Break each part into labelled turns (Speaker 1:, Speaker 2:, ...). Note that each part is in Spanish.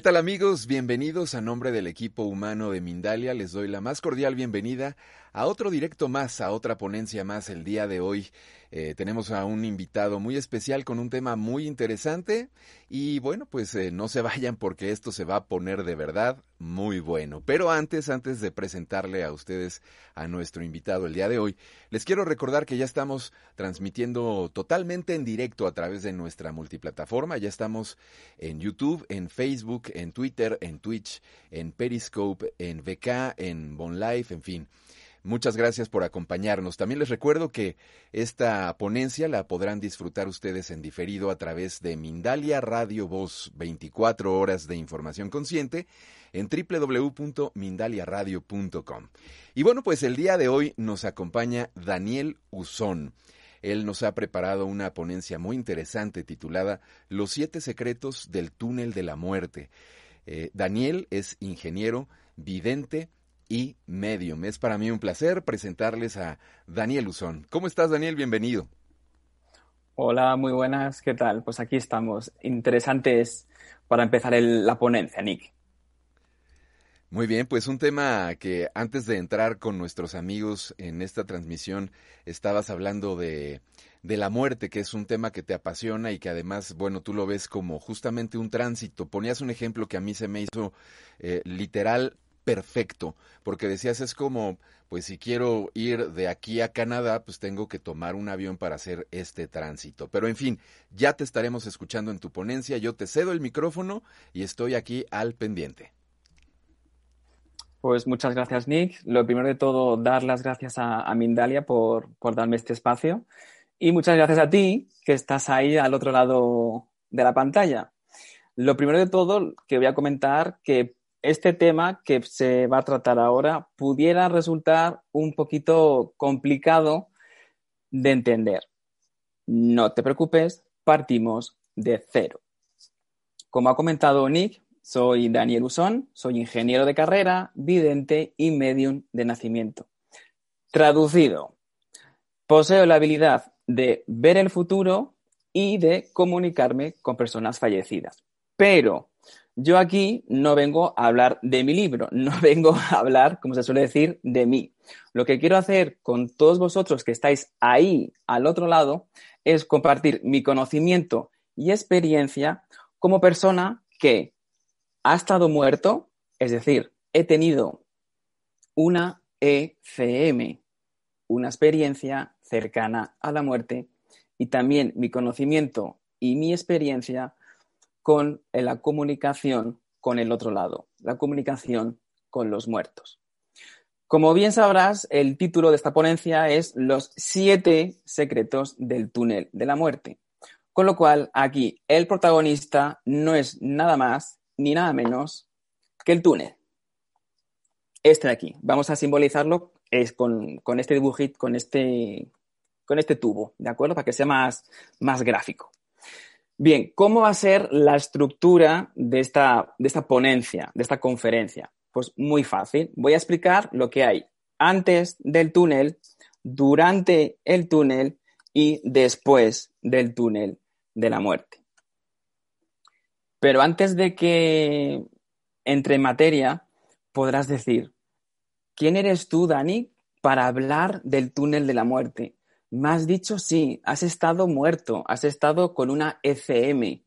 Speaker 1: ¿Qué tal amigos? Bienvenidos a nombre del equipo humano de Mindalia. Les doy la más cordial bienvenida a otro directo más, a otra ponencia más el día de hoy. Eh, tenemos a un invitado muy especial con un tema muy interesante y bueno, pues eh, no se vayan porque esto se va a poner de verdad muy bueno. Pero antes, antes de presentarle a ustedes a nuestro invitado el día de hoy, les quiero recordar que ya estamos transmitiendo totalmente en directo a través de nuestra multiplataforma. Ya estamos en YouTube, en Facebook, en Twitter, en Twitch, en Periscope, en VK, en BonLife, en fin. Muchas gracias por acompañarnos. También les recuerdo que esta ponencia la podrán disfrutar ustedes en diferido a través de Mindalia Radio Voz, 24 horas de información consciente en www.mindaliaradio.com. Y bueno, pues el día de hoy nos acompaña Daniel Usón. Él nos ha preparado una ponencia muy interesante titulada Los siete secretos del túnel de la muerte. Eh, Daniel es ingeniero, vidente, y Medium. Es para mí un placer presentarles a Daniel Uzón. ¿Cómo estás, Daniel? Bienvenido.
Speaker 2: Hola, muy buenas. ¿Qué tal? Pues aquí estamos. Interesantes para empezar la ponencia, Nick.
Speaker 1: Muy bien, pues un tema que antes de entrar con nuestros amigos en esta transmisión estabas hablando de, de la muerte, que es un tema que te apasiona y que además, bueno, tú lo ves como justamente un tránsito. Ponías un ejemplo que a mí se me hizo eh, literal perfecto, porque decías es como, pues si quiero ir de aquí a Canadá, pues tengo que tomar un avión para hacer este tránsito. Pero en fin, ya te estaremos escuchando en tu ponencia, yo te cedo el micrófono y estoy aquí al pendiente.
Speaker 2: Pues muchas gracias, Nick. Lo primero de todo, dar las gracias a, Mindalia por, por darme este espacio. Y muchas gracias a ti, que estás ahí al otro lado de la pantalla. Lo primero de todo que voy a comentar que este tema que se va a tratar ahora pudiera resultar un poquito complicado de entender. No te preocupes, partimos de cero. Como ha comentado Nick, soy Daniel Usón, soy ingeniero de carrera, vidente y medium de nacimiento. Traducido, poseo la habilidad de ver el futuro y de comunicarme con personas fallecidas. Pero yo aquí no vengo a hablar de mi libro, no vengo a hablar, como se suele decir, de mí. Lo que quiero hacer con todos vosotros que estáis ahí al otro lado es compartir mi conocimiento y experiencia como persona que ha estado muerto, es decir, he tenido una ECM, una experiencia cercana a la muerte, y también mi conocimiento y mi experiencia con la comunicación con el otro lado, la comunicación con los muertos. Como bien sabrás, el título de esta ponencia es Los siete secretos del túnel de la muerte. Con lo cual, aquí el protagonista no es nada más ni nada menos que el túnel. Este de aquí. Vamos a simbolizarlo es con, este dibujito, con este, con este tubo, ¿de acuerdo? Para que sea más, más gráfico. Bien, ¿cómo va a ser la estructura de esta, de esta ponencia, de esta conferencia? Pues muy fácil. Voy a explicar lo que hay antes del túnel, durante el túnel y después del túnel de la muerte. Pero antes de que entre en materia, podrás decir, ¿quién eres tú, Dani, para hablar del túnel de la muerte? Me has dicho sí, has estado muerto, has estado con una ECM,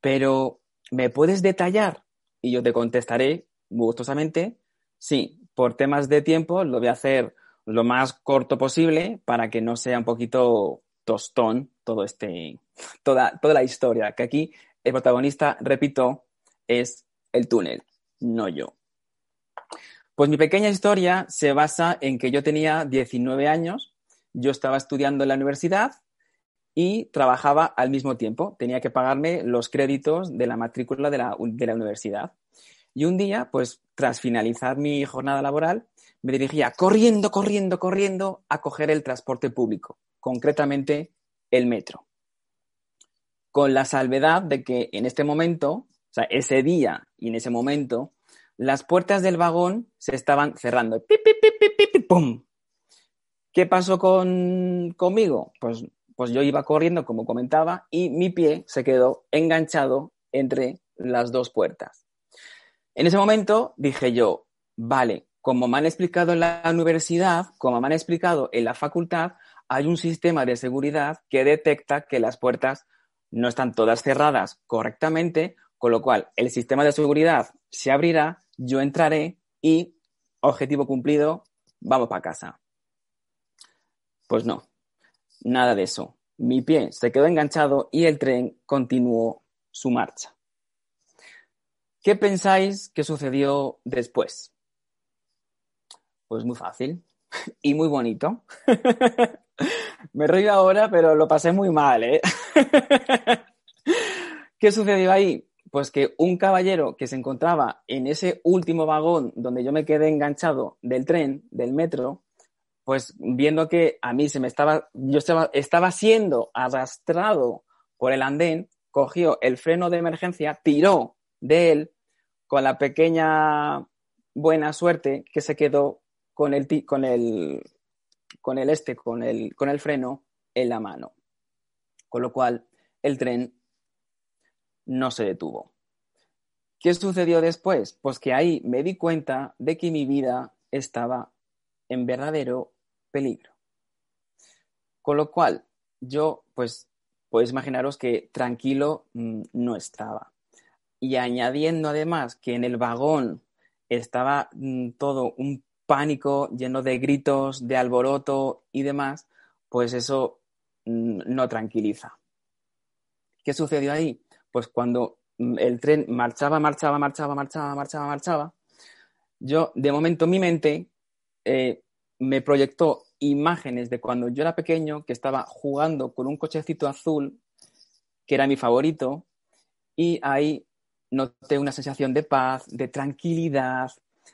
Speaker 2: pero ¿me puedes detallar? Y yo te contestaré gustosamente, sí, por temas de tiempo lo voy a hacer lo más corto posible para que no sea un poquito tostón todo este, toda, toda la historia, que aquí el protagonista, repito, es el túnel, no yo. Pues mi pequeña historia se basa en que yo tenía 19 años yo estaba estudiando en la universidad y trabajaba al mismo tiempo. Tenía que pagarme los créditos de la matrícula de la, universidad. Y un día, pues tras finalizar mi jornada laboral, me dirigía corriendo, corriendo, corriendo a coger el transporte público, concretamente el metro. Con la salvedad de que en este momento, o sea, ese día y en ese momento, las puertas del vagón se estaban cerrando. ¡Pip, ¿Qué pasó con, conmigo? Pues, pues yo iba corriendo, como comentaba, y mi pie se quedó enganchado entre las dos puertas. En ese momento dije yo, vale, como me han explicado en la universidad, como me han explicado en la facultad, hay un sistema de seguridad que detecta que las puertas no están todas cerradas correctamente, con lo cual el sistema de seguridad se abrirá, yo entraré y, objetivo cumplido, vamos para casa. Pues no, nada de eso. Mi pie se quedó enganchado y el tren continuó su marcha. ¿Qué pensáis que sucedió después? Pues muy fácil y muy bonito. Me río ahora, pero lo pasé muy mal, ¿eh? ¿Qué sucedió ahí? Pues que un caballero que se encontraba en ese último vagón donde yo me quedé enganchado del tren, del metro, pues viendo que a mí se me estaba, yo estaba, estaba siendo arrastrado por el andén, cogió el freno de emergencia, tiró de él con la pequeña buena suerte que se quedó con el, con el, con el este, con el, con el freno en la mano. Con lo cual, el tren no se detuvo. ¿Qué sucedió después? Pues que ahí me di cuenta de que mi vida estaba en verdadero peligro. Con lo cual, yo, pues, podéis imaginaros que tranquilo mm, no estaba. Y añadiendo además que en el vagón estaba mm, todo un pánico lleno de gritos, de alboroto y demás, pues eso mm, no tranquiliza. ¿Qué sucedió ahí? Pues cuando el tren marchaba, marchaba, marchaba, marchaba, marchaba, marchaba, yo de momento mi mente eh, me proyectó imágenes de cuando yo era pequeño, que estaba jugando con un cochecito azul, que era mi favorito, y ahí noté una sensación de paz, de tranquilidad,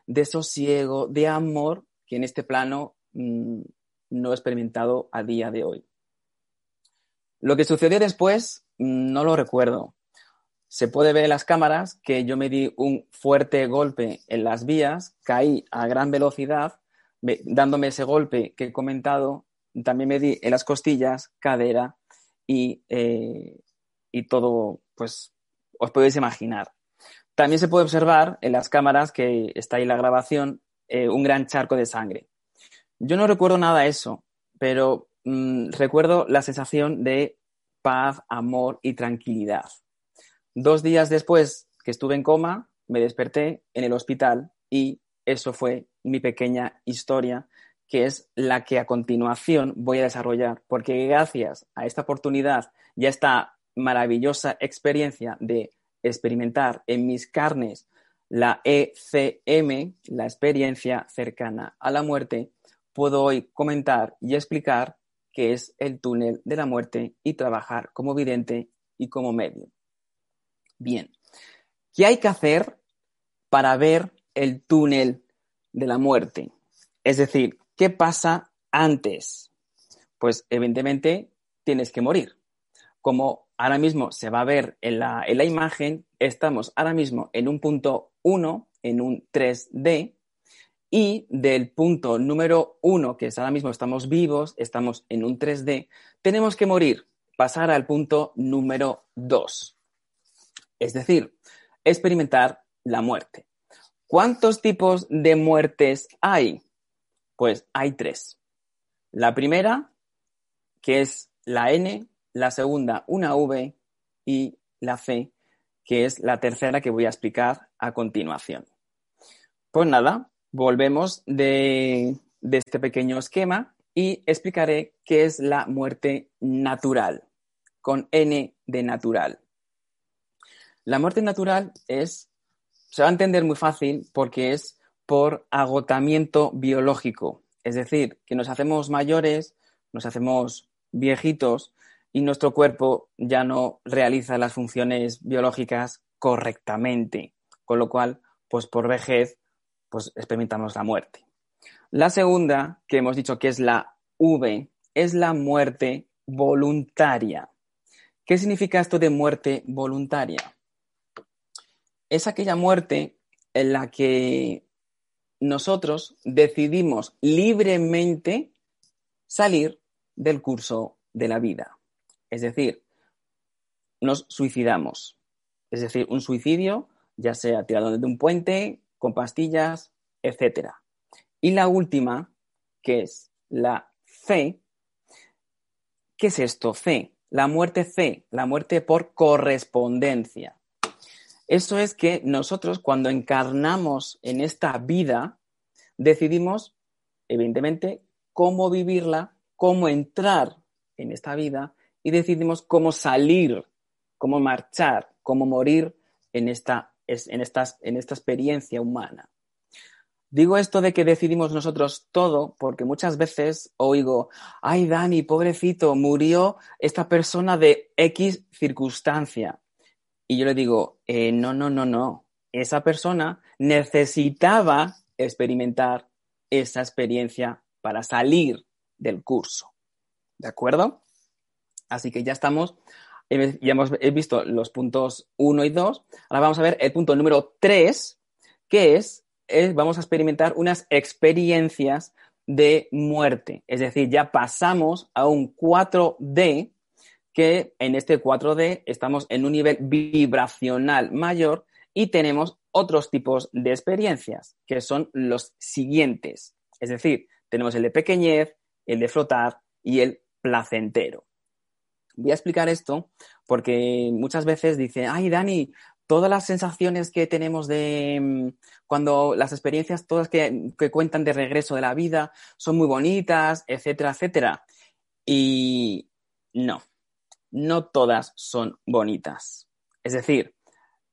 Speaker 2: de sosiego, de amor, que en este plano mm, no he experimentado a día de hoy. Lo que sucedió después mm, no lo recuerdo. Se puede ver en las cámaras que yo me di un fuerte golpe en las vías, caí a gran velocidad, dándome ese golpe que he comentado, también me di en las costillas, cadera y, eh, y todo, pues os podéis imaginar. También se puede observar en las cámaras que está ahí la grabación eh, un gran charco de sangre. Yo no recuerdo nada de eso, pero mm, recuerdo la sensación de paz, amor y tranquilidad. Dos días después que estuve en coma, me desperté en el hospital y eso fue mi pequeña historia, que es la que a continuación voy a desarrollar, porque gracias a esta oportunidad y a esta maravillosa experiencia de experimentar en mis carnes la ECM, la experiencia cercana a la muerte, puedo hoy comentar y explicar qué es el túnel de la muerte y trabajar como vidente y como medio. Bien, ¿qué hay que hacer para ver el túnel de la muerte? Es decir, ¿qué pasa antes? Pues evidentemente tienes que morir. Como ahora mismo se va a ver en la, en la imagen, estamos ahora mismo en un punto 1, en un 3D, y del punto número 1, que es ahora mismo estamos vivos, estamos en un 3D, tenemos que morir, pasar al punto número 2. Es decir, experimentar la muerte. ¿Cuántos tipos de muertes hay? Pues hay tres. La primera, que es la N, la segunda una V y la C, que es la tercera que voy a explicar a continuación. Pues nada, volvemos de, este pequeño esquema y explicaré qué es la muerte natural, con N de natural. La muerte natural es, se va a entender muy fácil porque es por agotamiento biológico, es decir, que nos hacemos mayores, nos hacemos viejitos y nuestro cuerpo ya no realiza las funciones biológicas correctamente, con lo cual, pues por vejez, pues experimentamos la muerte. La segunda, que hemos dicho que es la V, es la muerte voluntaria. ¿Qué significa esto de muerte voluntaria? Es aquella muerte en la que nosotros decidimos libremente salir del curso de la vida. Es decir, nos suicidamos. Es decir, un suicidio ya sea tirado de un puente, con pastillas, etc. Y la última, que es la fe. ¿Qué es esto? Fe. La muerte fe, la muerte por correspondencia. Eso es que nosotros cuando encarnamos en esta vida, decidimos, evidentemente, cómo vivirla, cómo entrar en esta vida y decidimos cómo salir, cómo marchar, cómo morir en esta, en en esta experiencia humana. Digo esto de que decidimos nosotros todo porque muchas veces oigo, ay Dani, pobrecito, murió esta persona de X circunstancia. Y yo le digo, eh, no, no, no, no. Esa persona necesitaba experimentar esa experiencia para salir del curso. ¿De acuerdo? Así que ya estamos, ya hemos visto los puntos 1 y 2. Ahora vamos a ver el punto número 3, que es, vamos a experimentar unas experiencias de muerte. Es decir, ya pasamos a un 4D, que en este 4D estamos en un nivel vibracional mayor y tenemos otros tipos de experiencias, que son los siguientes. Es decir, tenemos el de pequeñez, el de flotar y el placentero. Voy a explicar esto porque muchas veces dicen, ay, Dani, todas las sensaciones que tenemos de mm, cuando las experiencias todas que, que, cuentan de regreso de la vida son muy bonitas, etcétera, etcétera. Y no, no todas son bonitas. Es decir,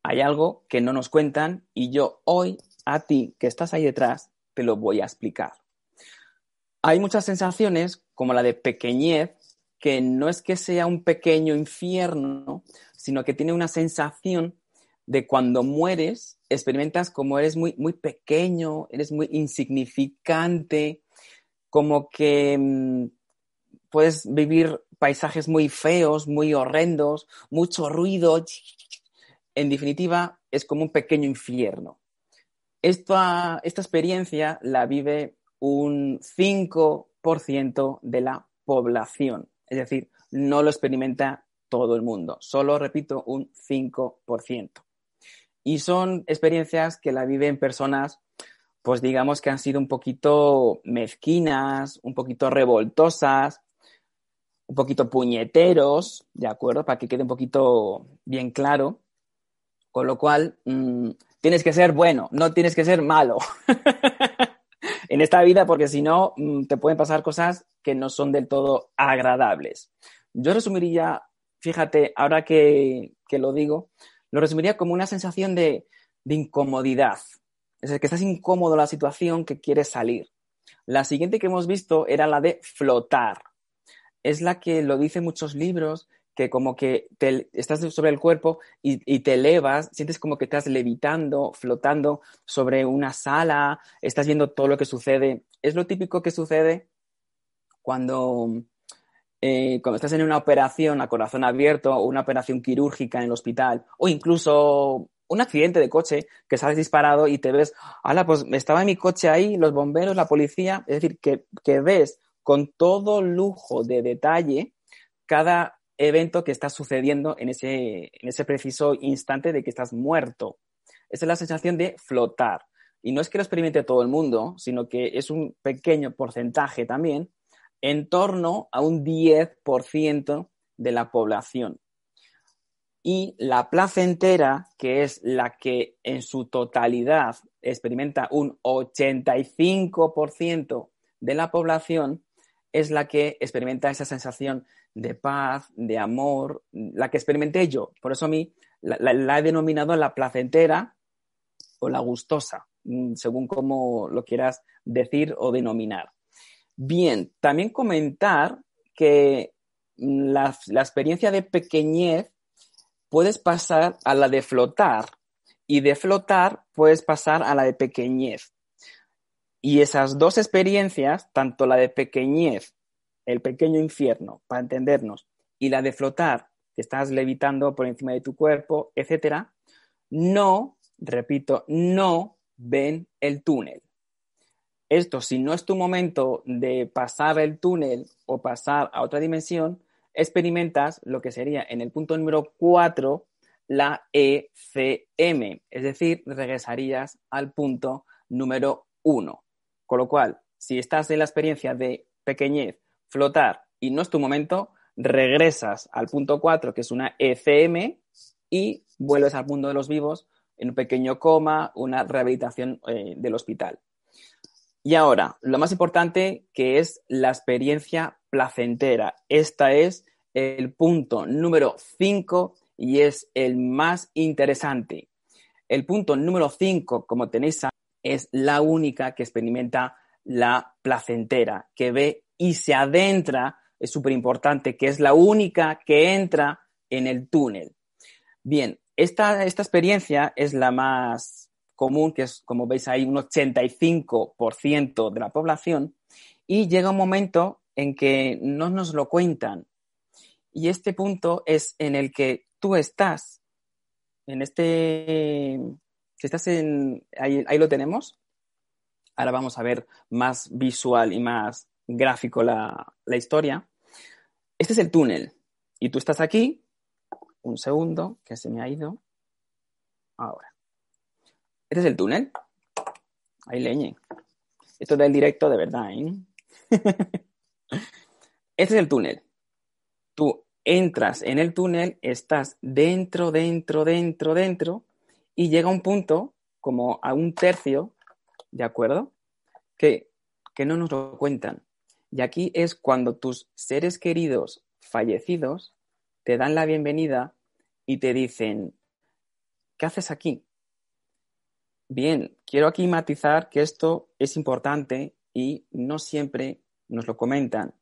Speaker 2: hay algo que no nos cuentan y yo hoy a ti que estás ahí detrás te lo voy a explicar. Hay muchas sensaciones como la de pequeñez que no es que sea un pequeño infierno, sino que tiene una sensación de cuando mueres, experimentas como eres muy, muy pequeño, eres muy insignificante, como que mm, puedes vivir paisajes muy feos, muy horrendos, mucho ruido. En definitiva, es como un pequeño infierno. Esta, esta experiencia la vive un 5% de la población. Es decir, no lo experimenta todo el mundo, solo, repito, un 5%. Y son experiencias que la viven personas, pues digamos que han sido un poquito mezquinas, un poquito revoltosas, un poquito puñeteros, ¿de acuerdo? Para que quede un poquito bien claro. Con lo cual, mm, tienes que ser bueno, no tienes que ser malo. en esta vida, porque si no, mm, te pueden pasar cosas que no son del todo agradables. Yo resumiría, fíjate, ahora que, lo digo, lo resumiría como una sensación de, incomodidad. Es decir, que estás incómodo en la situación que quieres salir. La siguiente que hemos visto era la de flotar. Es la que lo dicen muchos libros, que como que te, estás sobre el cuerpo y, te elevas, sientes como que estás levitando, flotando sobre una sala, estás viendo todo lo que sucede. Es lo típico que sucede cuando, eh, cuando estás en una operación a corazón abierto o una operación quirúrgica en el hospital o incluso un accidente de coche que sales disparado y te ves, hala, pues estaba en mi coche ahí, los bomberos, la policía, es decir, que ves con todo lujo de detalle cada evento que está sucediendo en ese, en ese preciso instante de que estás muerto. Esa es la sensación de flotar. Y no es que lo experimente todo el mundo, sino que es un pequeño porcentaje también, en torno a un 10% de la población. Y la placentera, que es la que en su totalidad experimenta un 85% de la población, es la que experimenta esa sensación de paz, de amor, la que experimenté yo. Por eso a mí la, he denominado la placentera o la gustosa, mm, según como lo quieras decir o denominar. Bien, también comentar que la, la experiencia de pequeñez puedes pasar a la de flotar y de flotar puedes pasar a la de pequeñez. Y esas dos experiencias, tanto la de pequeñez el pequeño infierno, para entendernos, y la de flotar, que estás levitando por encima de tu cuerpo, etcétera, no, repito, no ven el túnel. Esto, si no es tu momento de pasar el túnel o pasar a otra dimensión, experimentas lo que sería en el punto número 4 la ECM, es decir, regresarías al punto número uno. Con lo cual, si estás en la experiencia de pequeñez, flotar y no es tu momento, regresas al punto 4, que es una ECM, y vuelves al mundo de los vivos en un pequeño coma, una rehabilitación eh, del hospital. Y ahora, lo más importante, que es la experiencia placentera. Esta es el punto número 5 y es el más interesante. El punto número 5, como tenéis, es la única que experimenta la placentera, que ve y se adentra, es súper importante, que es la única que entra en el túnel. Bien, esta, esta experiencia es la más común, que es, como veis ahí, un 85% de la población, y llega un momento en que no nos lo cuentan. Y este punto es en el que tú estás, en este, si estás en, ahí, ahí lo tenemos. Ahora vamos a ver más visual y más gráfico la, la historia. Este es el túnel y tú estás aquí, un segundo, que se me ha ido. Ahora. Este es el túnel. Ahí leñe. Esto es del directo de verdad, ¿eh? este es el túnel. Tú entras en el túnel, estás dentro, dentro, dentro, dentro, y llega un punto, como a un tercio, ¿de acuerdo? Que, que no nos lo cuentan. Y aquí es cuando tus seres queridos fallecidos te dan la bienvenida y te dicen, ¿qué haces aquí? Bien, quiero aquí matizar que esto es importante y no siempre nos lo comentan.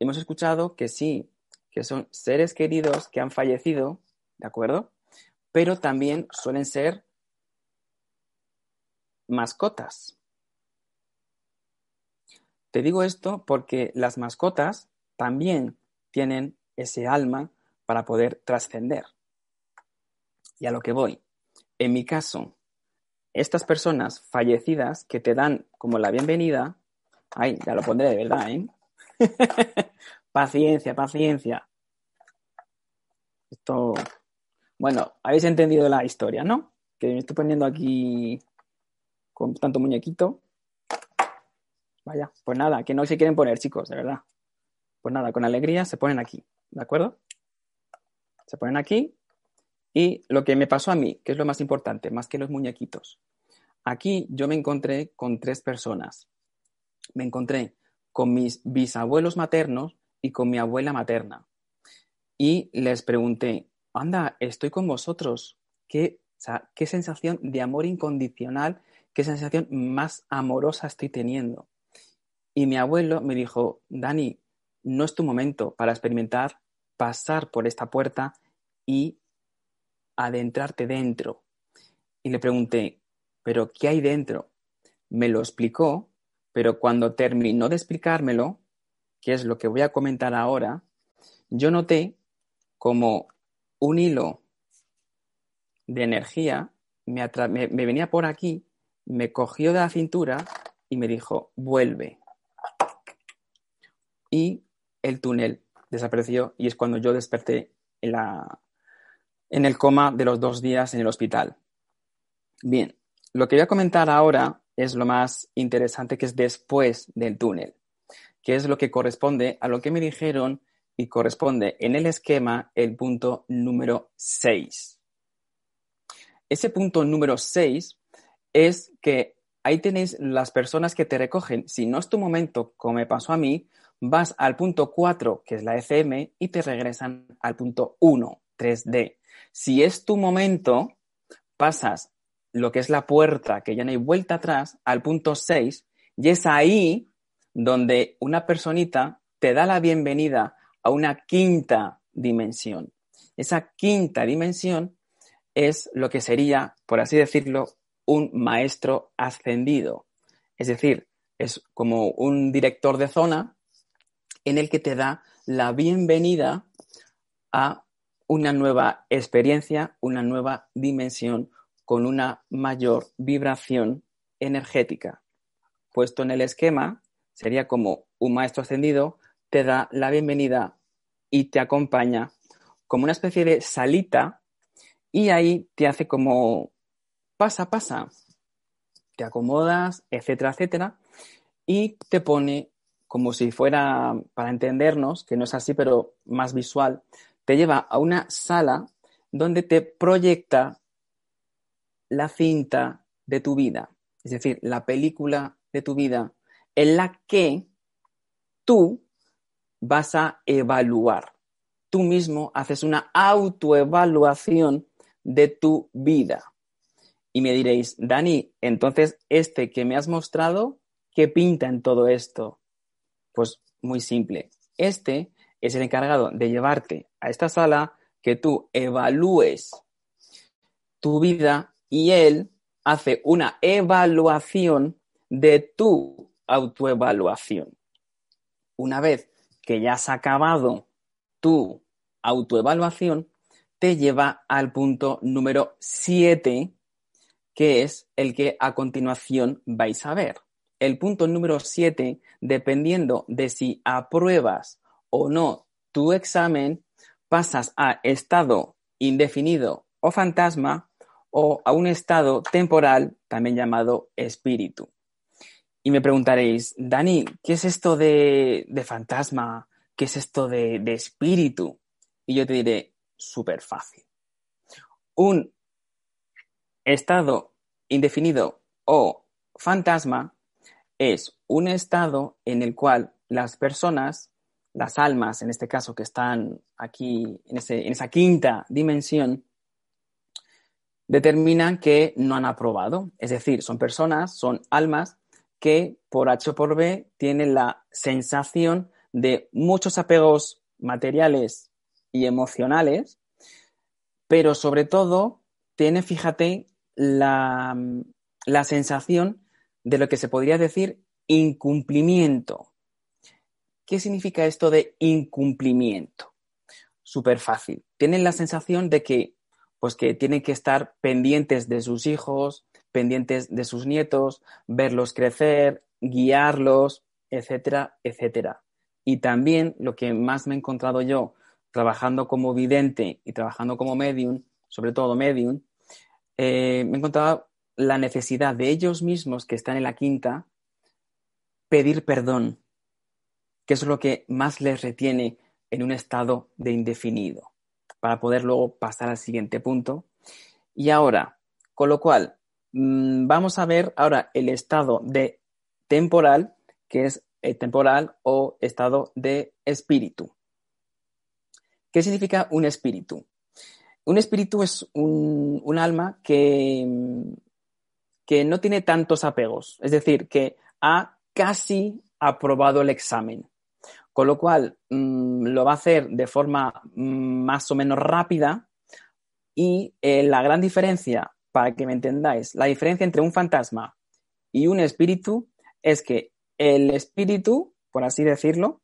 Speaker 2: Hemos escuchado que sí, que son seres queridos que han fallecido, ¿de acuerdo? Pero también suelen ser mascotas. Te digo esto porque las mascotas también tienen ese alma para poder trascender. Y a lo que voy. En mi caso, estas personas fallecidas que te dan como la bienvenida, ay, ya lo pondré de verdad, ¿eh? paciencia, paciencia. Esto, bueno, habéis entendido la historia, ¿no? Que me estoy poniendo aquí con tanto muñequito. Vaya, pues nada, que no se quieren poner, chicos, de verdad. Pues nada, con alegría se ponen aquí, ¿de acuerdo? Se ponen aquí y lo que me pasó a mí, que es lo más importante, más que los muñequitos. Aquí yo me encontré con tres personas. Me encontré con mis bisabuelos maternos y con mi abuela materna. Y les pregunté, anda, estoy con vosotros. ¿Qué, qué sensación de amor incondicional, qué sensación más amorosa estoy teniendo? Y mi abuelo me dijo, Dani, no es tu momento para experimentar pasar por esta puerta y adentrarte dentro. Y le pregunté, ¿pero qué hay dentro? Me lo explicó, pero cuando terminó de explicármelo, que es lo que voy a comentar ahora, yo noté como un hilo de energía me, me venía por aquí, me cogió de la cintura y me dijo, vuelve y el túnel desapareció y es cuando yo desperté en, la, en el coma de los dos días en el hospital. Bien, lo que voy a comentar ahora es lo más interesante que es después del túnel, que es lo que corresponde a lo que me dijeron y corresponde en el esquema el punto número 6. Ese punto número 6 es que ahí tenéis las personas que te recogen. Si no es tu momento, como me pasó a mí, vas al punto 4, que es la FM, y te regresan al punto 1, 3D. Si es tu momento, pasas lo que es la puerta, que ya no hay vuelta atrás, al punto 6, y es ahí donde una personita te da la bienvenida a una quinta dimensión. Esa quinta dimensión es lo que sería, por así decirlo, un maestro ascendido. Es decir, es como un director de zona en el que te da la bienvenida a una nueva experiencia, una nueva dimensión con una mayor vibración energética. Puesto en el esquema, sería como un maestro ascendido te da la bienvenida y te acompaña como una especie de salita Y ahí te hace como pasa, pasa, te acomodas, etcétera, etcétera, y te pone como si fuera, para entendernos, que no es así, pero más visual, te lleva a una sala donde te proyecta la cinta de tu vida, es decir, la película de tu vida en la que tú vas a evaluar. Tú mismo haces una autoevaluación de tu vida. Y me diréis, Dani, entonces este que me has mostrado, ¿qué pinta en todo esto? Pues muy simple. Este es el encargado de llevarte a esta sala, que tú evalúes tu vida y él hace una evaluación de tu autoevaluación. Una vez que ya has acabado tu autoevaluación, te lleva al punto número 7, que es el que a continuación vais a ver. El punto número 7, dependiendo de si apruebas o no tu examen, pasas a estado indefinido o fantasma o a un estado temporal, también llamado espíritu. Y me preguntaréis, Dani, ¿qué es esto de, fantasma? ¿Qué es esto de, de espíritu? Y yo te diré, súper fácil. Un estado indefinido o fantasma es un estado en el cual las personas, las almas en este caso que están aquí en, en esa quinta dimensión, determinan que no han aprobado. Es decir, son personas, son almas que por H o por B tienen la sensación de muchos apegos materiales y emocionales, pero sobre todo tiene, fíjate, la, la sensación de lo que se podría decir incumplimiento. ¿Qué significa esto de incumplimiento? Súper fácil. Tienen la sensación de que, pues que tienen que estar pendientes de sus hijos, pendientes de sus nietos, verlos crecer, guiarlos, etcétera, etcétera. Y también lo que más me he encontrado yo trabajando como vidente y trabajando como medium, sobre todo medium, eh, me he encontrado la necesidad de ellos mismos que están en la quinta pedir perdón, que es lo que más les retiene en un estado de indefinido, para poder luego pasar al siguiente punto. Y ahora, con lo cual, vamos a ver ahora el estado de temporal, que es el temporal o estado de espíritu. ¿Qué significa un espíritu? Un espíritu es un, alma que, que no tiene tantos apegos, es decir, que ha casi aprobado el examen, con lo cual mm, lo va a hacer de forma mm, más o menos rápida y eh, la gran diferencia, para que me entendáis, la diferencia entre un fantasma y un espíritu es que el espíritu, por así decirlo,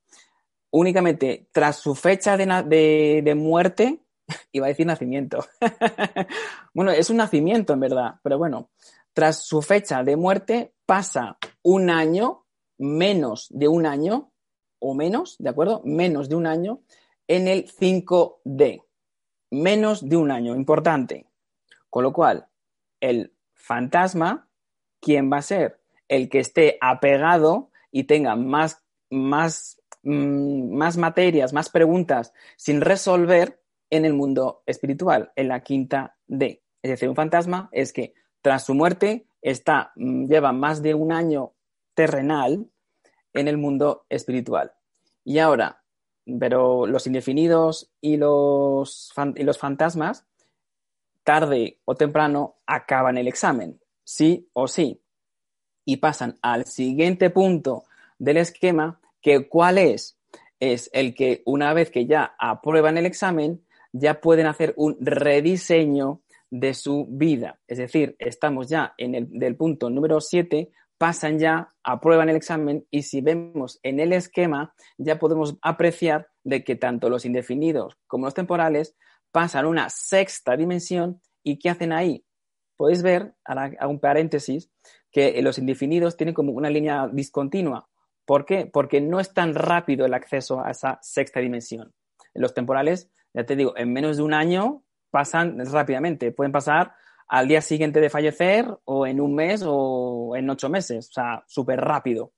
Speaker 2: únicamente tras su fecha de, muerte, iba a decir nacimiento. bueno, es un nacimiento en verdad, pero bueno, tras su fecha de muerte pasa un año, menos de un año, o menos, ¿de acuerdo? Menos de un año en el 5D. Menos de un año, importante. Con lo cual, el fantasma, ¿quién va a ser? El que esté apegado y tenga más, más Mm, más materias, más preguntas sin resolver en el mundo espiritual, en la quinta D. Es decir, un fantasma es que tras su muerte está, mm, lleva más de un año terrenal en el mundo espiritual. Y ahora, pero los indefinidos y los, y los fantasmas, tarde o temprano, acaban el examen, sí o sí, y pasan al siguiente punto del esquema, que cuál es? Es el que una vez que ya aprueban el examen, ya pueden hacer un rediseño de su vida. Es decir, estamos ya en el del punto número 7, pasan ya, aprueban el examen y si vemos en el esquema, ya podemos apreciar de que tanto los indefinidos como los temporales pasan a una sexta dimensión y ¿qué hacen ahí? Podéis ver, hago un paréntesis, que los indefinidos tienen como una línea discontinua. ¿Por qué? Porque no es tan rápido el acceso a esa sexta dimensión. En los temporales, ya te digo, en menos de un año pasan rápidamente. Pueden pasar al día siguiente de fallecer o en un mes o en ocho meses. O sea, súper rápido.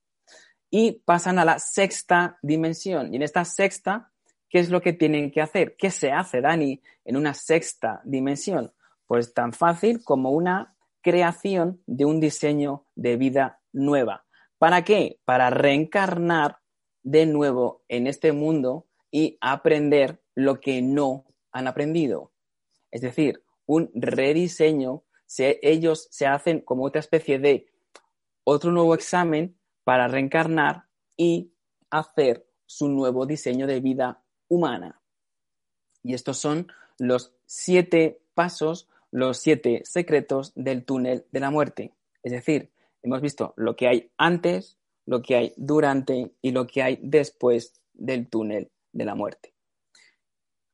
Speaker 2: Y pasan a la sexta dimensión. Y en esta sexta, ¿qué es lo que tienen que hacer? ¿Qué se hace, Dani, en una sexta dimensión? Pues tan fácil como una creación de un diseño de vida nueva. ¿Para qué? Para reencarnar de nuevo en este mundo y aprender lo que no han aprendido. Es decir, un rediseño, ellos se hacen como otra especie de otro nuevo examen para reencarnar y hacer su nuevo diseño de vida humana. Y estos son los siete pasos, los siete secretos del túnel de la muerte. Es decir, hemos visto lo que hay antes, lo que hay durante y lo que hay después del túnel de la muerte.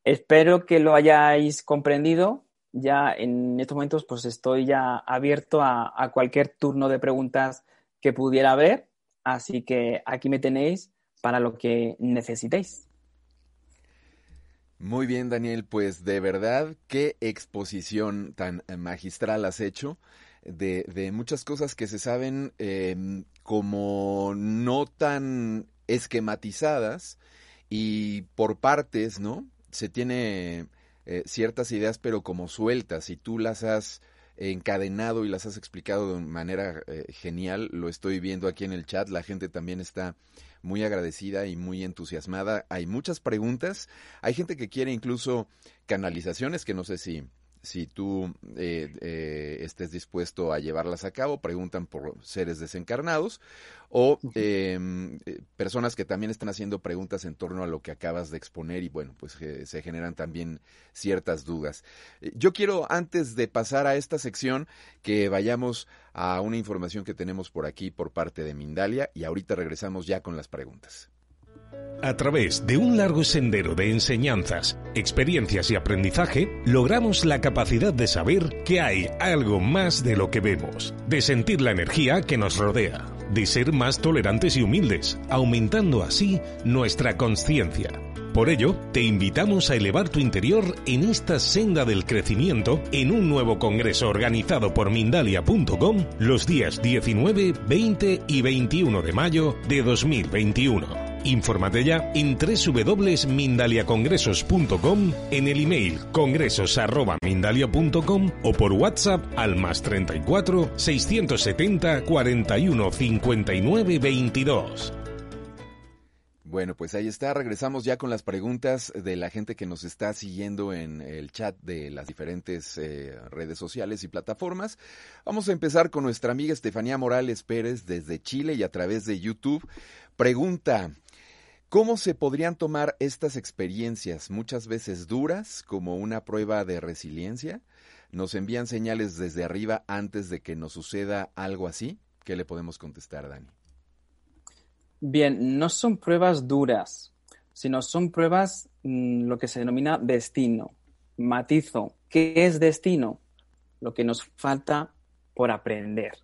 Speaker 2: Espero que lo hayáis comprendido. Ya en estos momentos pues estoy ya abierto a, a cualquier turno de preguntas que pudiera haber. Así que aquí me tenéis para lo que necesitéis.
Speaker 1: Muy bien, Daniel, pues de verdad, qué exposición tan magistral has hecho de, de muchas cosas que se saben em, como no tan esquematizadas y por partes, ¿no? Se tiene eh, ciertas ideas, pero como sueltas, y tú las has encadenado y las has explicado de manera eh, genial, lo estoy viendo aquí en el chat, la gente también está muy agradecida y muy entusiasmada. Hay muchas preguntas, hay gente que quiere incluso canalizaciones, que no sé si si tú eh, eh, estés dispuesto a llevarlas a cabo, preguntan por seres desencarnados o em, eh, personas que también están haciendo preguntas en torno a lo que acabas de exponer y bueno, pues se generan también ciertas dudas. Yo quiero, antes de pasar a esta sección, que vayamos a una información que tenemos por aquí por parte de Mindalia y ahorita regresamos ya con las preguntas.
Speaker 3: A través de un largo sendero de enseñanzas, experiencias y aprendizaje, logramos la capacidad de saber que hay algo más de lo que vemos, de sentir la energía que nos rodea, de ser más tolerantes y humildes, aumentando así nuestra conciencia. Por ello, te invitamos a elevar tu interior en esta senda del crecimiento en un nuevo congreso organizado por Mindalia.com los días 19, 20 y 21 de mayo de 2021. Infórmate ya en www.mindaliacongresos.com, en el email congresos.mindalia.com o por WhatsApp al más 34 670 41 59 22.
Speaker 1: Bueno, pues ahí está. Regresamos ya con las preguntas de la gente que nos está siguiendo en el chat de las diferentes eh, redes sociales y plataformas. Vamos a empezar con nuestra amiga Estefanía Morales Pérez desde Chile y a través de YouTube. Pregunta, ¿Cómo se podrían tomar estas experiencias, muchas veces duras, como una prueba de resiliencia? ¿Nos envían señales desde arriba antes de que nos suceda algo así? ¿Qué le podemos contestar, Dani?
Speaker 2: Bien, no son pruebas duras, sino son pruebas mm, lo que se denomina destino. Matizo, ¿qué es destino? Lo que nos falta por aprender.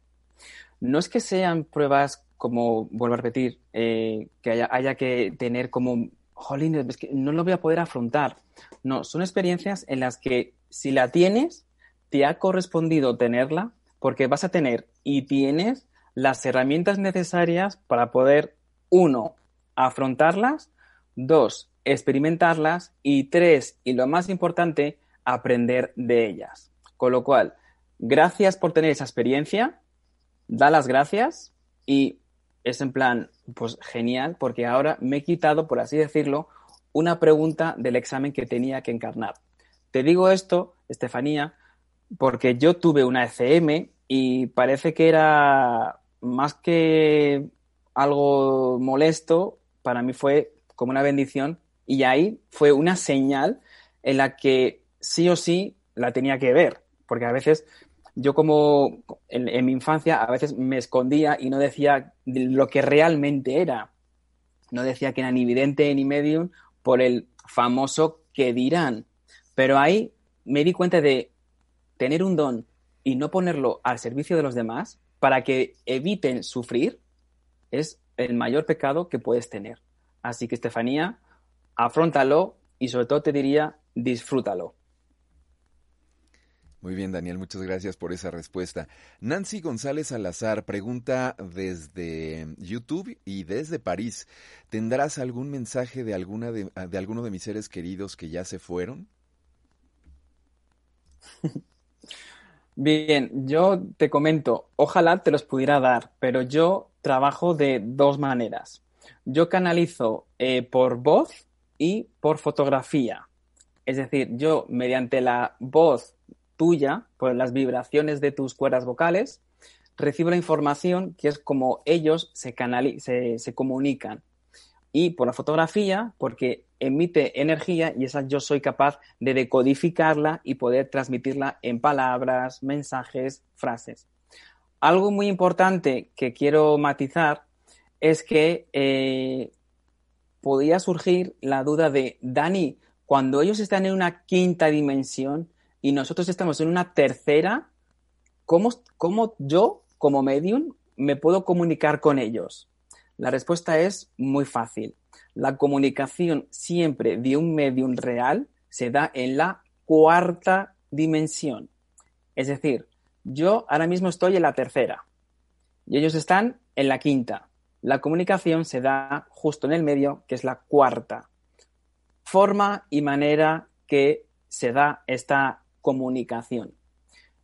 Speaker 2: No es que sean pruebas como, vuelvo a repetir, eh, que haya, que tener como, jolín, es que no lo voy a poder afrontar. No, son experiencias en las que si la tienes, te ha correspondido tenerla porque vas a tener y tienes las herramientas necesarias para poder, uno, afrontarlas, dos, experimentarlas y tres, y lo más importante, aprender de ellas. Con lo cual, gracias por tener esa experiencia, da las gracias y es en plan, pues genial, porque ahora me he quitado, por así decirlo, una pregunta del examen que tenía que encarnar. Te digo esto, Estefanía, porque yo tuve una ECM y parece que era más que algo molesto, para mí fue como una bendición y ahí fue una señal en la que sí o sí la tenía que ver, porque a veces yo como en, mi infancia a veces me escondía y no decía lo que realmente era. No decía que era ni vidente ni medium por el famoso que dirán. Pero ahí me di cuenta de tener un don y no ponerlo al servicio de los demás para que eviten sufrir es el mayor pecado que puedes tener. Así que, Estefanía, afrontalo y sobre todo te diría, disfrútalo.
Speaker 1: Muy bien, Daniel, muchas gracias por esa respuesta. Nancy González Salazar pregunta desde YouTube y desde París. ¿Tendrás algún mensaje de, alguna de, alguno de mis seres queridos que ya se fueron?
Speaker 2: Bien, yo te comento, ojalá te los pudiera dar, pero yo trabajo de dos maneras. Yo canalizo eh, por voz y por fotografía. Es decir, yo mediante la voz tuya, por las vibraciones de tus cuerdas vocales, recibo la información que es como ellos se, se, comunican. Y por la fotografía, porque emite energía y esa yo soy capaz de decodificarla y poder transmitirla en palabras, mensajes, frases. Algo muy importante que quiero matizar es que eh, podía surgir la duda de, Dani, cuando ellos están en una quinta dimensión, y nosotros estamos en una tercera, ¿cómo, cómo yo, como medium, me puedo comunicar con ellos? La respuesta es muy fácil. La comunicación siempre de un medium real se da en la cuarta dimensión. Es decir, yo ahora mismo estoy en la tercera y ellos están en la quinta. La comunicación se da justo en el medio, que es la cuarta. Forma y manera que se da esta comunicación.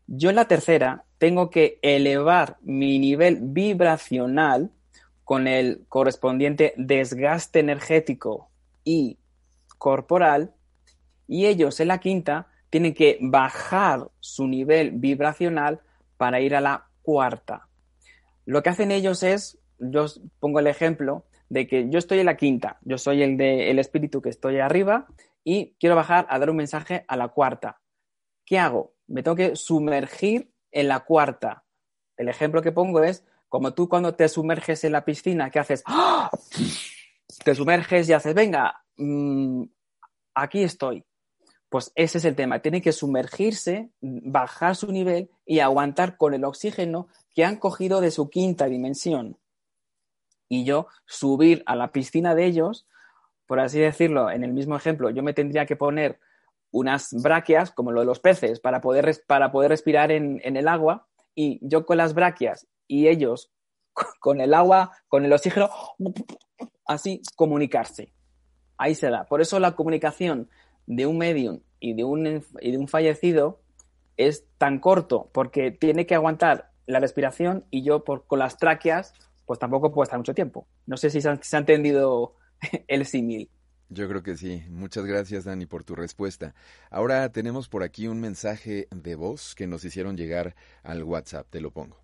Speaker 2: Yo en la tercera tengo que elevar mi nivel vibracional con el correspondiente desgaste energético y corporal y ellos en la quinta tienen que bajar su nivel vibracional para ir a la cuarta. Lo que hacen ellos es, yo pongo el ejemplo de que yo estoy en la quinta, yo soy el de el espíritu que estoy arriba y quiero bajar a dar un mensaje a la cuarta. ¿Qué hago? Me tengo que sumergir en la cuarta. El ejemplo que pongo es como tú cuando te sumerges en la piscina, ¿qué haces? ¡Ah! Te sumerges y haces, venga, mm, aquí estoy. Pues ese es el tema. Tiene que sumergirse, bajar su nivel y aguantar con el oxígeno que han cogido de su quinta dimensión. Y yo subir a la piscina de ellos, por así decirlo, en el mismo ejemplo, yo me tendría que poner unas braquias, como lo de los peces, para poder, para poder respirar en, el agua, y yo con las braquias y ellos con el agua, con el oxígeno, así comunicarse. Ahí se da. Por eso la comunicación de un medium y de un, y de un fallecido es tan corto, porque tiene que aguantar la respiración y yo por, con las tráqueas, pues tampoco puedo estar mucho tiempo. No sé si se ha entendido el símil.
Speaker 1: Yo creo que sí. Muchas gracias, Dani, por tu respuesta. Ahora tenemos por aquí un mensaje de voz que nos hicieron llegar al WhatsApp. Te lo pongo.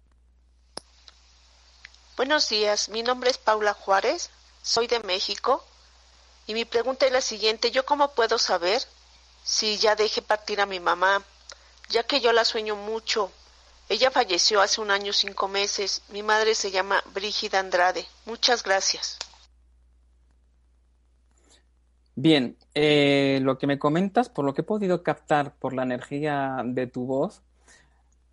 Speaker 4: Buenos días, mi nombre es Paula Juárez, soy de México y mi pregunta es la siguiente, ¿yo cómo puedo saber si ya dejé partir a mi mamá? Ya que yo la sueño mucho. Ella falleció hace un año cinco meses. Mi madre se llama Brígida Andrade. Muchas gracias.
Speaker 2: Bien, eh, lo que me comentas, por lo que he podido captar por la energía de tu voz,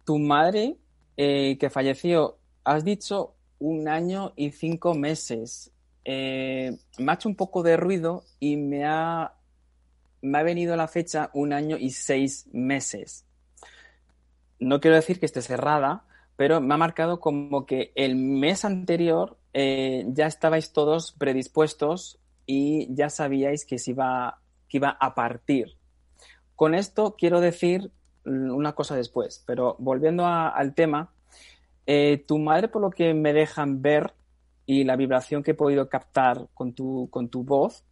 Speaker 2: tu madre eh, que falleció, has dicho un año y cinco meses. Eh, me ha hecho un poco de ruido y me ha, me ha venido la fecha un año y seis meses. No quiero decir que esté cerrada, pero me ha marcado como que el mes anterior ya estabais todos predispuestos y ya sabíais que, se iba, que iba a partir. Con esto quiero decir una cosa después, pero volviendo al tema, eh, tu madre, por lo que me dejan ver y la vibración que he podido captar con tu, con tu voz,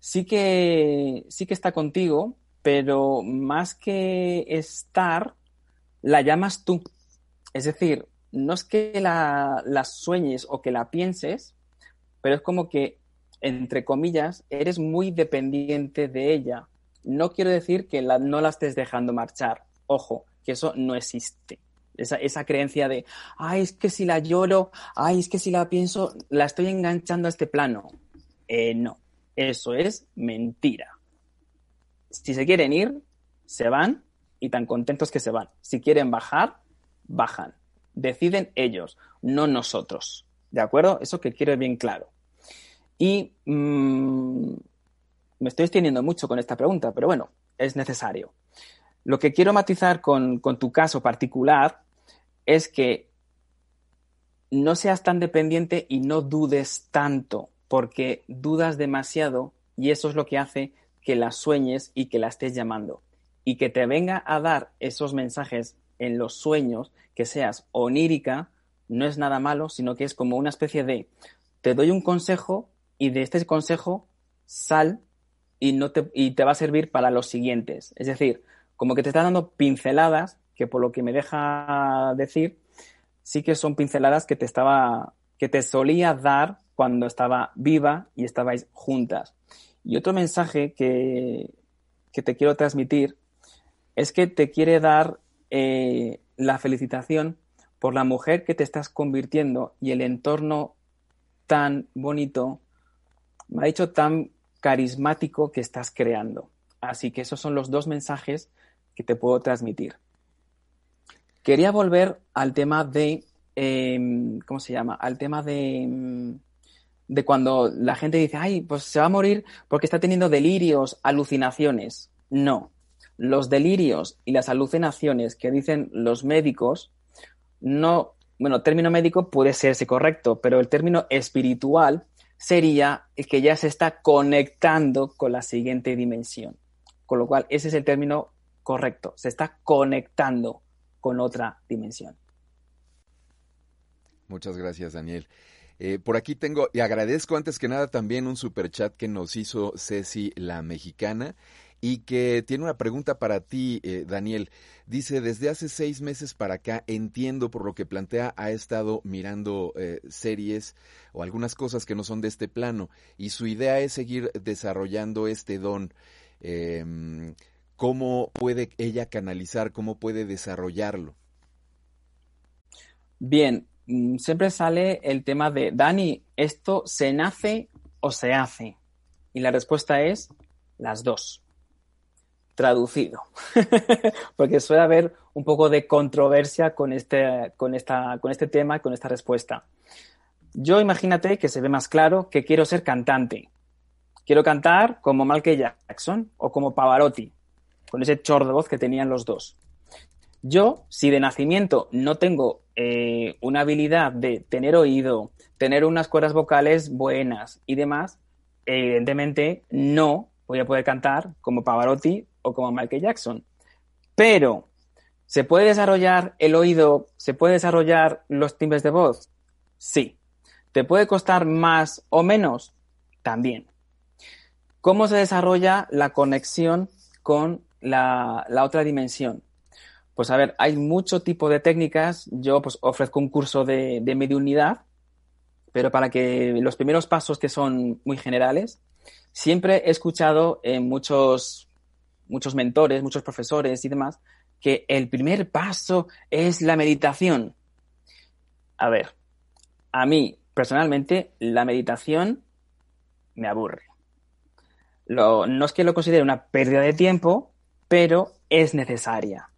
Speaker 2: sí que, sí que está contigo, pero más que estar, la llamas tú. Es decir, no es que la, la sueñes o que la pienses, pero es como que entre comillas, eres muy dependiente de ella. No quiero decir que no la estés dejando marchar. Ojo, que eso no existe. Esa, creencia de, ay, es que si la lloro, ay, es que si la pienso, la estoy enganchando a este plano. Eh, no, eso es mentira. Si se quieren ir, se van y tan contentos que se van. Si quieren bajar, bajan. Deciden ellos, no nosotros. ¿De acuerdo? Eso que quiero bien claro. Y mm, me estoy extendiendo mucho con esta pregunta, pero bueno, es necesario. Lo que quiero matizar con, con tu caso particular es que no seas tan dependiente y no dudes tanto, porque dudas demasiado y eso es lo que hace que la sueñes y que la estés llamando. Y que te venga a dar esos mensajes en los sueños, que seas onírica, no es nada malo, sino que es como una especie de, te doy un consejo y de este consejo sal y, no te, y te va a servir para los siguientes. Es decir, como que te está dando pinceladas, que por lo que me deja decir, sí que son pinceladas que te estaba, que te solía dar cuando estaba viva y estabais juntas. Y otro mensaje que, que te quiero transmitir es que te quiere dar eh, la felicitación por la mujer que te estás convirtiendo y el entorno tan bonito, me ha dicho tan carismático que estás creando. Así que esos son los dos mensajes que te puedo transmitir. Quería volver al tema de, em, ¿cómo se llama? Al tema de, em, de cuando la gente dice, ay, pues se va a morir porque está teniendo delirios, alucinaciones. No. Los delirios y las alucinaciones que dicen los médicos, no, bueno, término médico puede serse correcto, pero el término espiritual sería que ya se está conectando con la siguiente dimensión. Con lo cual, ese es el término correcto. Se está conectando con otra dimensión.
Speaker 1: Muchas gracias, Daniel. Eh, por aquí tengo, y agradezco antes que nada también un super chat que nos hizo Ceci la mexicana y que tiene una pregunta para ti, eh, Daniel. Dice, desde hace seis meses para acá, entiendo por lo que plantea, ha estado mirando eh, series o algunas cosas que no son de este plano y su idea es seguir desarrollando este don. Em, ¿Cómo puede ella canalizar, cómo puede desarrollarlo?
Speaker 2: Bien, mm, siempre sale el tema de, Dani, ¿esto se nace o se hace? Y la respuesta es las dos. Traducido. Porque suele haber un poco de controversia con este, con, esta, con este tema, con esta respuesta. Yo imagínate que se ve más claro que quiero ser cantante. Quiero cantar como Michael Jackson o como Pavarotti con ese chor de voz que tenían los dos. Yo, si de nacimiento no tengo eh, una habilidad de tener oído, tener unas cuerdas vocales buenas y demás, evidentemente no voy a poder cantar como Pavarotti o como Michael Jackson. Pero, ¿se puede desarrollar el oído? ¿Se puede desarrollar los timbres de voz? Sí. ¿Te puede costar más o menos? También. ¿Cómo se desarrolla la conexión con la, otra dimensión? Pues a ver, hay mucho tipo de técnicas. Yo pues ofrezco un curso de, de mediunidad, pero para que los primeros pasos que son muy generales, siempre he escuchado en muchos, muchos mentores, muchos profesores y demás, que el primer paso es la meditación. A ver, a mí personalmente la meditación me aburre. no es que lo considere una pérdida de tiempo, pero es necesaria.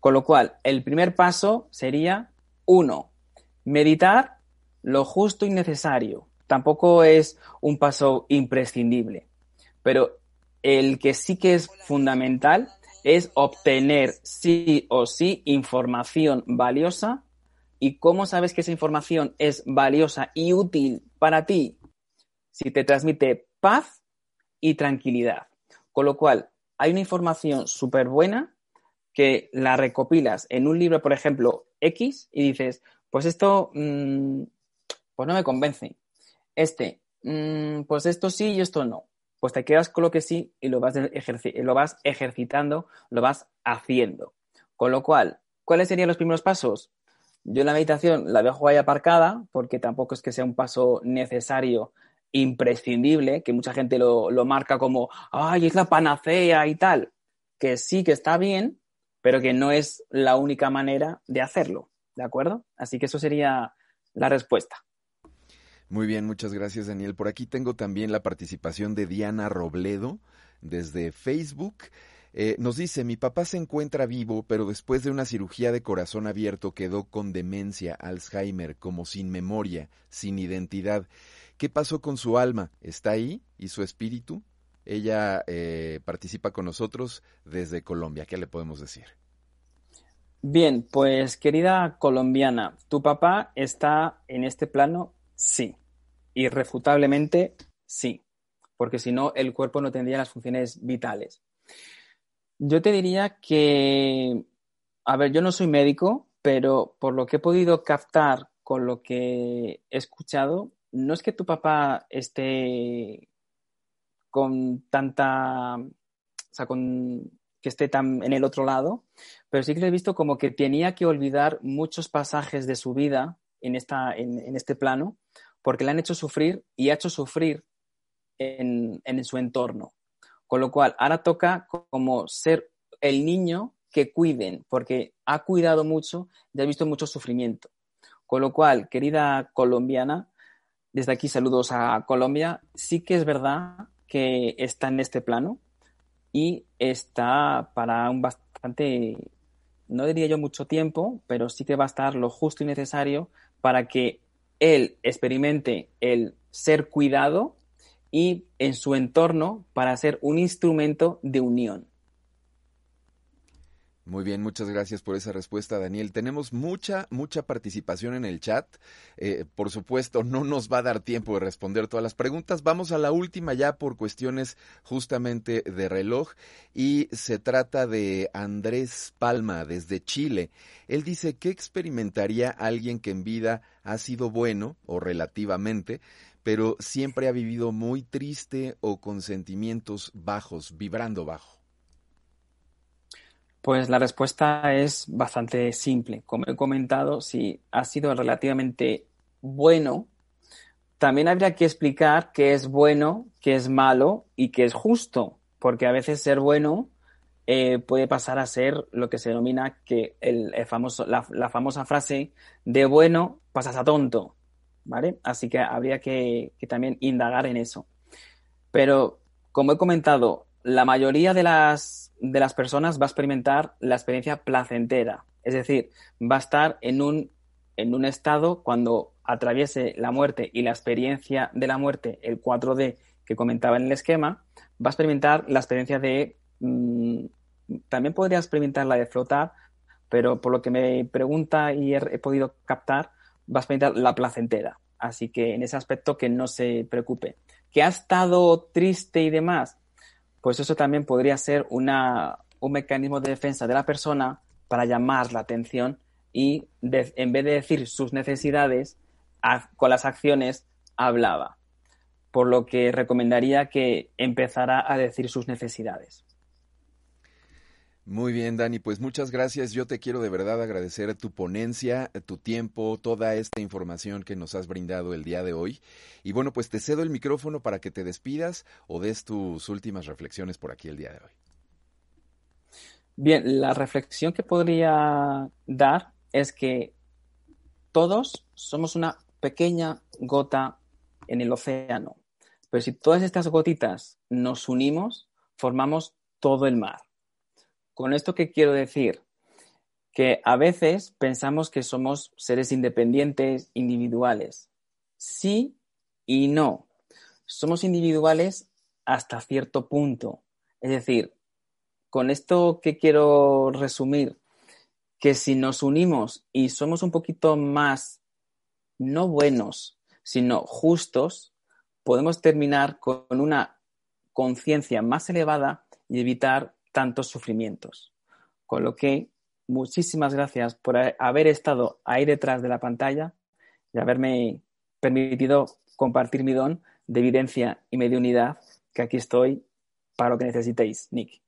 Speaker 2: Con lo cual, el primer paso sería, uno, meditar lo justo y necesario. Tampoco es un paso imprescindible, pero el que sí que es fundamental es obtener sí o sí información valiosa. ¿Y cómo sabes que esa información es valiosa y útil para ti? Si te transmite paz y tranquilidad. Con lo cual, hay una información súper buena que la recopilas en un libro, por ejemplo, X, y dices, pues esto, mm, pues no me convence. Este, mm, pues esto sí y esto no. Pues te quedas con lo que sí y lo vas, lo vas ejercitando, lo vas haciendo. Con lo cual, ¿cuáles serían los primeros pasos? Yo la meditación la dejo ahí aparcada porque tampoco es que sea un paso necesario imprescindible, que mucha gente lo, marca como, ay, es la panacea y tal, que sí que está bien, pero que no es la única manera de hacerlo, ¿de acuerdo? Así que eso sería la respuesta.
Speaker 1: Muy bien, muchas gracias Daniel. Por aquí tengo también la participación de Diana Robledo desde Facebook. Eh, nos dice, mi papá se encuentra vivo, pero después de una cirugía de corazón abierto quedó con demencia, Alzheimer, como sin memoria, sin identidad. ¿Qué pasó con su alma? ¿Está ahí? ¿Y su espíritu? Ella eh, participa con nosotros desde Colombia. ¿Qué le podemos decir?
Speaker 2: Bien, pues querida colombiana, ¿tu papá está en este plano? Sí. Irrefutablemente, sí. Porque si no, el cuerpo no tendría las funciones vitales. Yo te diría que, a ver, yo no soy médico, pero por lo que he podido captar con lo que he escuchado, no es que tu papá esté con tanta, o sea, con que esté tan en el otro lado, pero sí que le he visto como que tenía que olvidar muchos pasajes de su vida en, esta, en, este plano, porque le han hecho sufrir y ha hecho sufrir en, en su entorno. Con lo cual, ahora toca como ser el niño que cuiden, porque ha cuidado mucho y ha visto mucho sufrimiento. Con lo cual, querida colombiana, desde aquí saludos a Colombia, sí que es verdad que está en este plano y está para un bastante, no diría yo mucho tiempo, pero sí que va a estar lo justo y necesario para que él experimente el ser cuidado y en su entorno para ser un instrumento de unión.
Speaker 1: Muy bien, muchas gracias por esa respuesta, Daniel. Tenemos mucha, mucha participación en el chat. Eh, por supuesto, no nos va a dar tiempo de responder todas las preguntas. Vamos a la última ya por cuestiones justamente de reloj y se trata de Andrés Palma desde Chile. Él dice, ¿qué experimentaría alguien que en vida ha sido bueno o relativamente, pero siempre ha vivido muy triste o con sentimientos bajos, vibrando bajo?
Speaker 2: Pues la respuesta es bastante simple. Como he comentado, si ha sido relativamente bueno, también habría que explicar qué es bueno, qué es malo y qué es justo, porque a veces ser bueno eh, puede pasar a ser lo que se denomina que el, famoso, la, famosa frase de bueno pasas a tonto, ¿vale? Así que habría que también indagar en eso. Pero, como he comentado, la mayoría de las de las personas va a experimentar la experiencia placentera. Es decir, va a estar en un, en un estado cuando atraviese la muerte y la experiencia de la muerte, el 4D que comentaba en el esquema, va a experimentar la experiencia de... Mm, también podría experimentar la de flotar, pero por lo que me pregunta y he, he podido captar, va a experimentar la placentera. Así que en ese aspecto que no se preocupe. ¿Que ha estado triste y demás? Pues eso también podría ser una, un mecanismo de defensa de la persona para llamar la atención y en vez de decir sus necesidades, con las acciones hablaba. Por lo que recomendaría que empezara a decir sus necesidades.
Speaker 1: Muy bien, Dani, pues muchas gracias. Yo te quiero de verdad agradecer tu ponencia, tu tiempo, toda esta información que nos has brindado el día de hoy. Y bueno, pues te cedo el micrófono para que te despidas o des tus últimas reflexiones por aquí el día de hoy.
Speaker 2: Bien, la reflexión que podría dar es que todos somos una pequeña gota en el océano. Pero si todas estas gotitas nos unimos, formamos todo el mar. Con esto qué quiero decir que a veces pensamos que somos seres independientes, individuales. Sí y no. Somos individuales hasta cierto punto. Es decir, con esto que quiero resumir, que si nos unimos y somos un poquito más, no buenos, sino justos, podemos terminar con una conciencia más elevada y evitar tantos sufrimientos. Con lo que muchísimas gracias por haber estado ahí detrás de la pantalla y haberme permitido compartir mi don de evidencia y mediunidad, que aquí estoy para lo que necesitéis, Nick.